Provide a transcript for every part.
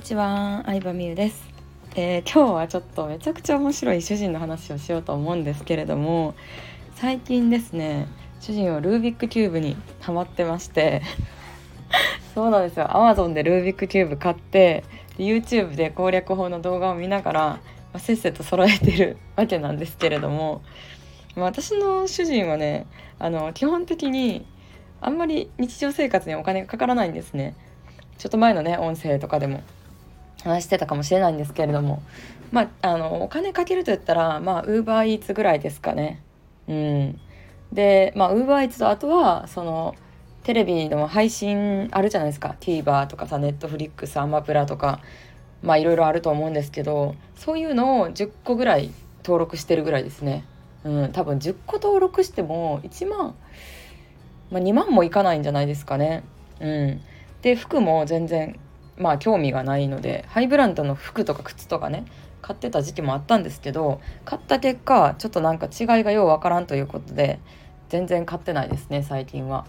にちは、相葉美優です、えー、今日はちょっとめちゃくちゃ面白い主人の話をしようと思うんですけれども最近ですね主人はルービックキューブにハマってまして そうなんですよ。Amazon でルービックキューブ買って YouTube で攻略法の動画を見ながら、まあ、せっせと揃えてる わけなんですけれども、まあ、私の主人はねあの基本的にあんまり日常生活にお金がかからないんですね。ちょっと前のね音声とかでも。話してたかもしれないんですけれどもまあのお金かけると言ったらまあウーバーイーツぐらいですかね。うん、でまあウーバーイーツとあとはそのテレビの配信あるじゃないですか TVer とかさネットフリックスアマプラとかまあいろいろあると思うんですけどそういうのを10個ぐらい登録してるぐらいですね。うん、多分10個登録しても1万、まあ、2万もいかないんじゃないですかね。うん、で服も全然まあ興味がないのでハイブランドの服とか靴とかね買ってた時期もあったんですけど買った結果ちょっとなんか違いがようわからんということで全然買ってないですね最近は。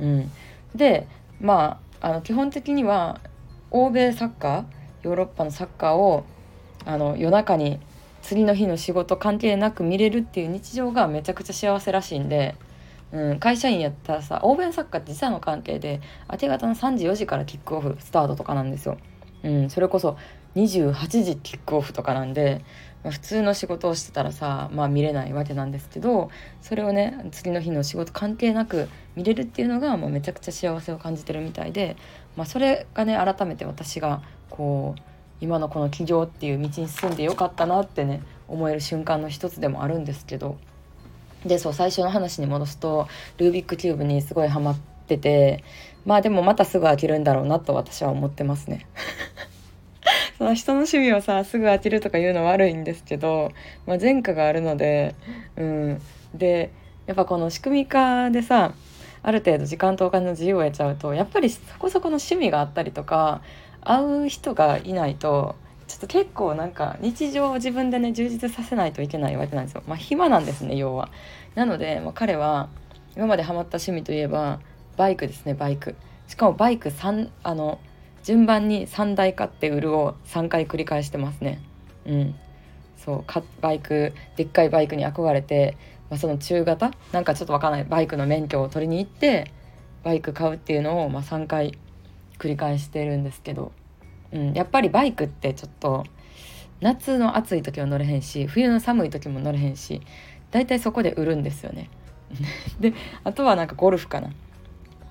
うん、でまああの基本的には欧米サッカーヨーロッパのサッカーをあの夜中に次の日の仕事関係なく見れるっていう日常がめちゃくちゃ幸せらしいんでうん、会社員やったらさ応援作家って時差の関係で明け方の3時4時からキックオフスタートとかなんですよ。うん、それこそ28時キックオフとかなんで、まあ、普通の仕事をしてたらさ、まあ、見れないわけなんですけどそれをね次の日の仕事関係なく見れるっていうのがもうめちゃくちゃ幸せを感じてるみたいで、まあ、それがね改めて私がこう今のこの起業っていう道に進んでよかったなってね思える瞬間の一つでもあるんですけど。でそう最初の話に戻すとルービックキューブにすごいハマっててまあでもまたすぐ飽きるんだろうなと私は思ってますね。その人の趣味をさすぐ飽きるとか言うの悪いんですけど、まあ、前科があるので、うん、でやっぱこの仕組み化でさある程度時間とお金の自由を得ちゃうとやっぱりそこそこの趣味があったりとか会う人がいないとちょっと結構なんか日常を自分でね充実させないといけないわけなんですよ。まあ暇なんですね要は。なので、まあ、彼は今までハマった趣味といえばバイクですねバイク。しかもバイク3あの順番に3台買って売るを3回繰り返してますね。うん。そうかバイクでっかいバイクに憧れて、まあ、その中型？なんかちょっとわかんないバイクの免許を取りに行ってバイク買うっていうのを、まあ、3回繰り返してるんですけどうん、やっぱりバイクってちょっと夏の暑い時は乗れへんし冬の寒い時も乗れへんし大体そこで売るんですよね。であとはなんかゴルフかな。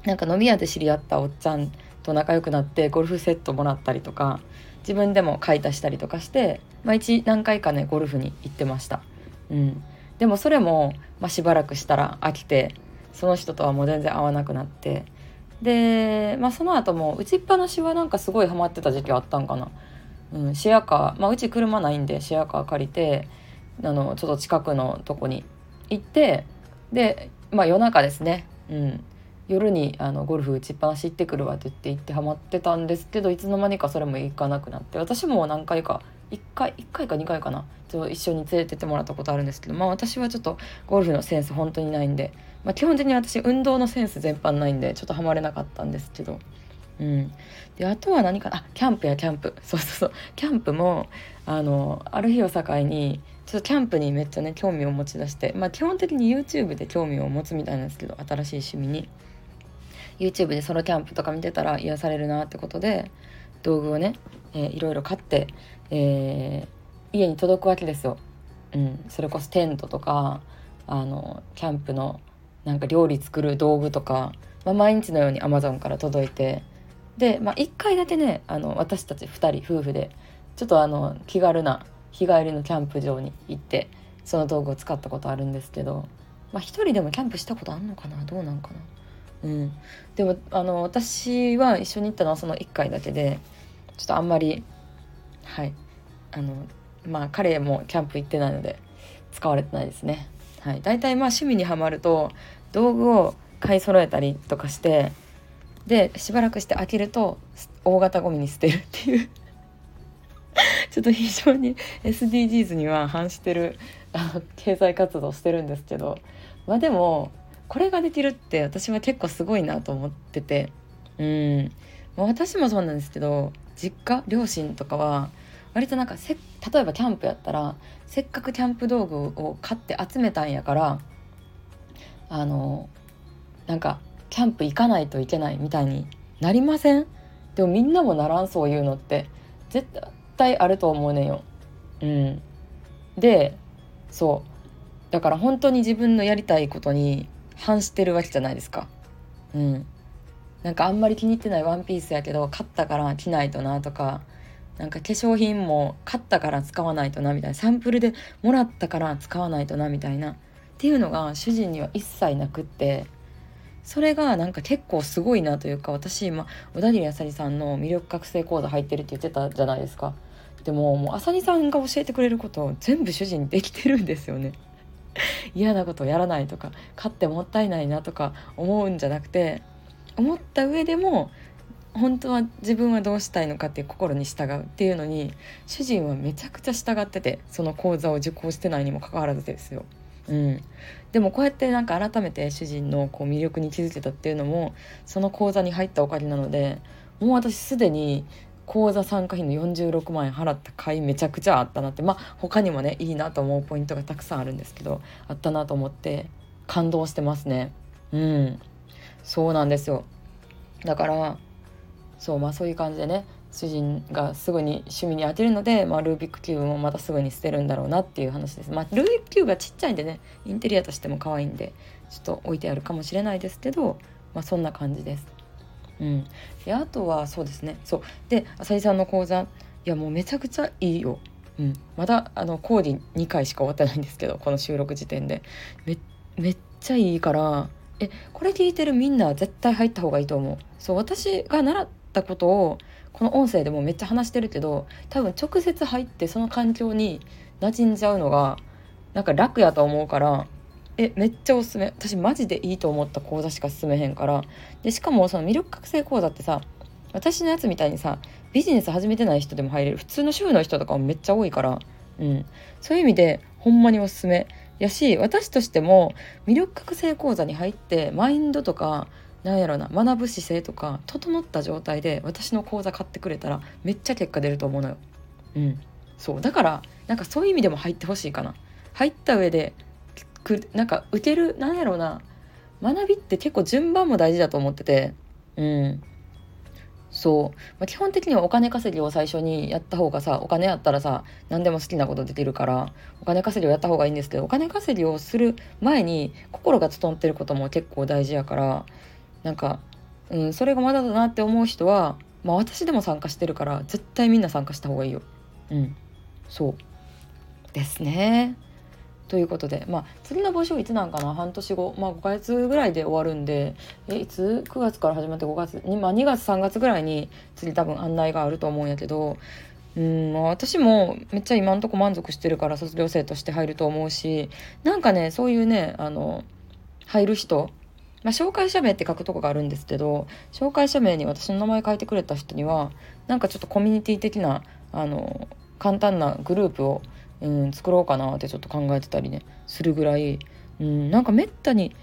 なんか飲み屋で知り合ったおっちゃんと仲良くなってゴルフセットもらったりとか自分でも買い足したりとかして毎日何回かねゴルフに行ってました。うん、でもそれも、まあ、しばらくしたら飽きてその人とはもう全然会わなくなってで、まあ、その後も打ちっぱなしはなんかすごいハマってた時期あったんかな。うん、シェアカー、まあ、うち車ないんでシェアカー借りてあのちょっと近くのとこに行ってで、まあ、夜中ですね、うん、夜にあのゴルフ打ちっぱなし行ってくるわって言って行ってハマってたんですけどいつの間にかそれも行かなくなって私も何回か1回1回か2回かな。ちょっと一緒に連れてってもらったことあるんですけどまあ私はちょっとゴルフのセンス本当にないんでまあ、基本的に私運動のセンス全般ないんでちょっとハマれなかったんですけど。うん、であとは何かな？あキャンプやキャンプ。そうそうそう。キャンプもあのある日を境にちょっとキャンプにめっちゃね興味を持ち出してまあ基本的に YouTube で興味を持つみたいなんですけど新しい趣味に。YouTube でソロキャンプとか見てたら癒されるなってことで道具をね、えー、いろいろ買って、えー、家に届くわけですよ。うん、それこそテントとかあのキャンプのなんか料理作る道具とか、まあ、毎日のように Amazon から届いてで、まあ、1回だけねあの私たち2人夫婦でちょっとあの気軽な日帰りのキャンプ場に行ってその道具を使ったことあるんですけど、まあ、1人でもキャンプしたことあんのかな？どうなんかな？うん、でもあの私は一緒に行ったのはその1回だけでちょっとあんまりはい。あのまあ彼もキャンプ行ってないので使われてないですね。はい、大体まあ趣味にはまると道具を買い揃えたりとかしてでしばらくして飽きると大型ゴミに捨てるっていう。ちょっと非常に SDGs には反してるあ経済活動をしてるんですけど。まあでもこれができるって私は結構すごいなと思ってて。うん。私もそうなんですけど実家両親とかは割となんかせ例えばキャンプやったらせっかくキャンプ道具を買って集めたんやからあのなんかキャンプ行かないといけないみたいになりません？でもみんなもならんそういうのって絶対あると思うねんよ。うん、でそうだから本当に自分のやりたいことに反してるわけじゃないですか。うん、なんかあんまり気に入ってないワンピースやけど買ったから着ないとなとかなんか化粧品も買ったから使わないとなみたいなサンプルでもらったから使わないとなみたいなっていうのが主人には一切なくってそれがなんか結構すごいなというか私今小田切あさりさんの魅力覚醒講座入ってるって言ってたじゃないですか。でももうあさりさんが教えてくれることを全部主人できてるんですよね。嫌なことやらないとか買ってもったいないなとか思うんじゃなくて思った上でも本当は自分はどうしたいのかっていう心に従うっていうのに主人はめちゃくちゃ従っててその講座を受講してないにもかかわらずですよ。うん、でもこうやってなんか改めて主人のこう魅力に気づけたっていうのもその講座に入ったおかげなのでもう私すでに講座参加費の46万円払った甲斐めちゃくちゃあったなってまあ他にもねいいなと思うポイントがたくさんあるんですけどあったなと思って感動してますね。うん。そうなんですよ。だからそうまあそういう感じでね主人がすぐに趣味に当てるので、まあ、ルービックキューブもまたすぐに捨てるんだろうなっていう話です。まあ、ルービックキューブはちっちゃいんでねインテリアとしても可愛いんでちょっと置いてあるかもしれないですけど、まあ、そんな感じです。うん、であとはそうですねそうで浅井さんの講座いやもうめちゃくちゃいいよ。うん、まだあのコーディ2回しか終わってないんですけどこの収録時点でめめっちゃいいからえこれ聞いてるみんな絶対入った方がいいと思うそう私が習ったことをこの音声でもめっちゃ話してるけど多分直接入ってその環境に馴染んじゃうのがなんか楽やと思うからえめっちゃおすすめ。私マジでいいと思った講座しか進めへんから。でしかもその魅力覚醒講座ってさ私のやつみたいにさビジネス始めてない人でも入れる。普通の主婦の人とかもめっちゃ多いから、うん、そういう意味でほんまにおすすめ。やし私としても魅力覚醒講座に入ってマインドとかなんやろな学ぶ姿勢とか整った状態で私の講座買ってくれたらめっちゃ結果出ると思うのよ。うん、そう。だからなんかそういう意味でも入ってほしいかな。入った上でくなんか受けるなんやろな学びって結構順番も大事だと思ってて。うん。そう、まあ、基本的にはお金稼ぎを最初にやった方がさお金やったらさ何でも好きなことできるからお金稼ぎをやった方がいいんですけどお金稼ぎをする前に心が整ってることも結構大事やからなんか、うん、それがまだだなって思う人は、まあ、私でも参加してるから絶対みんな参加した方がいいよ。うん、そう。ですね。ということで、まあ、次の募集いつなんかな？半年後、まあ、5ヶ月ぐらいで終わるんでえいつ？9月から始まって5月に、まあ、2月3月ぐらいに次多分案内があると思うんやけどうん、私もめっちゃ今んとこ満足してるから卒業生として入ると思うしなんかねそういうねあの入る人まあ、紹介者名って書くとこがあるんですけど紹介者名に私の名前書いてくれた人にはなんかちょっとコミュニティ的なあの簡単なグループを、うん、作ろうかなってちょっと考えてたりねするぐらい、うん、なんかめったに、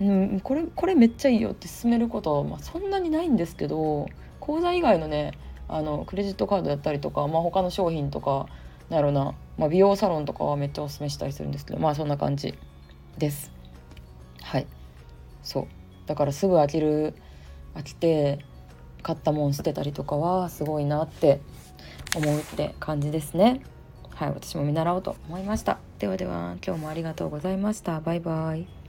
うん、これこれめっちゃいいよって勧めることは、まあ、そんなにないんですけど講座以外のねあのクレジットカードやったりとか、まあ、他の商品とかなんやろな、まあ、美容サロンとかはめっちゃおすすめしたりするんですけどまあそんな感じです。はいそう。だからすぐ飽きる飽きて買ったもん捨てたりとかはすごいなって思うって感じですね。はい私も見習おうと思いました。ではでは今日もありがとうございました。バイバイ。